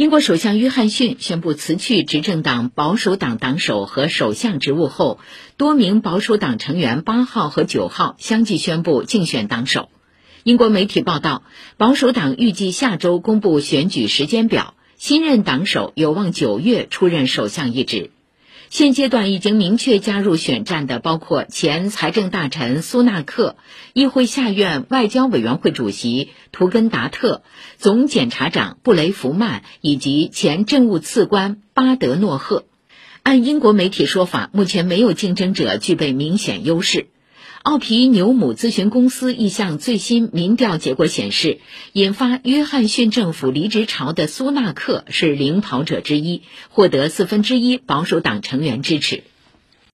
英国首相约翰逊宣布辞去执政党保守党党首和首相职务后，多名保守党成员八号和九号相继宣布竞选党首。英国媒体报道，保守党预计下周公布选举时间表，新任党首有望九月出任首相一职。现阶段已经明确加入选战的包括前财政大臣苏纳克、议会下院外交委员会主席图根达特、总检察长布雷弗曼以及前政务次官巴德诺赫。按英国媒体说法，目前没有竞争者具备明显优势。奥皮纽姆咨询公司一项最新民调结果显示，引发约翰逊政府离职潮的苏纳克是领跑者之一，获得四分之一保守党成员支持。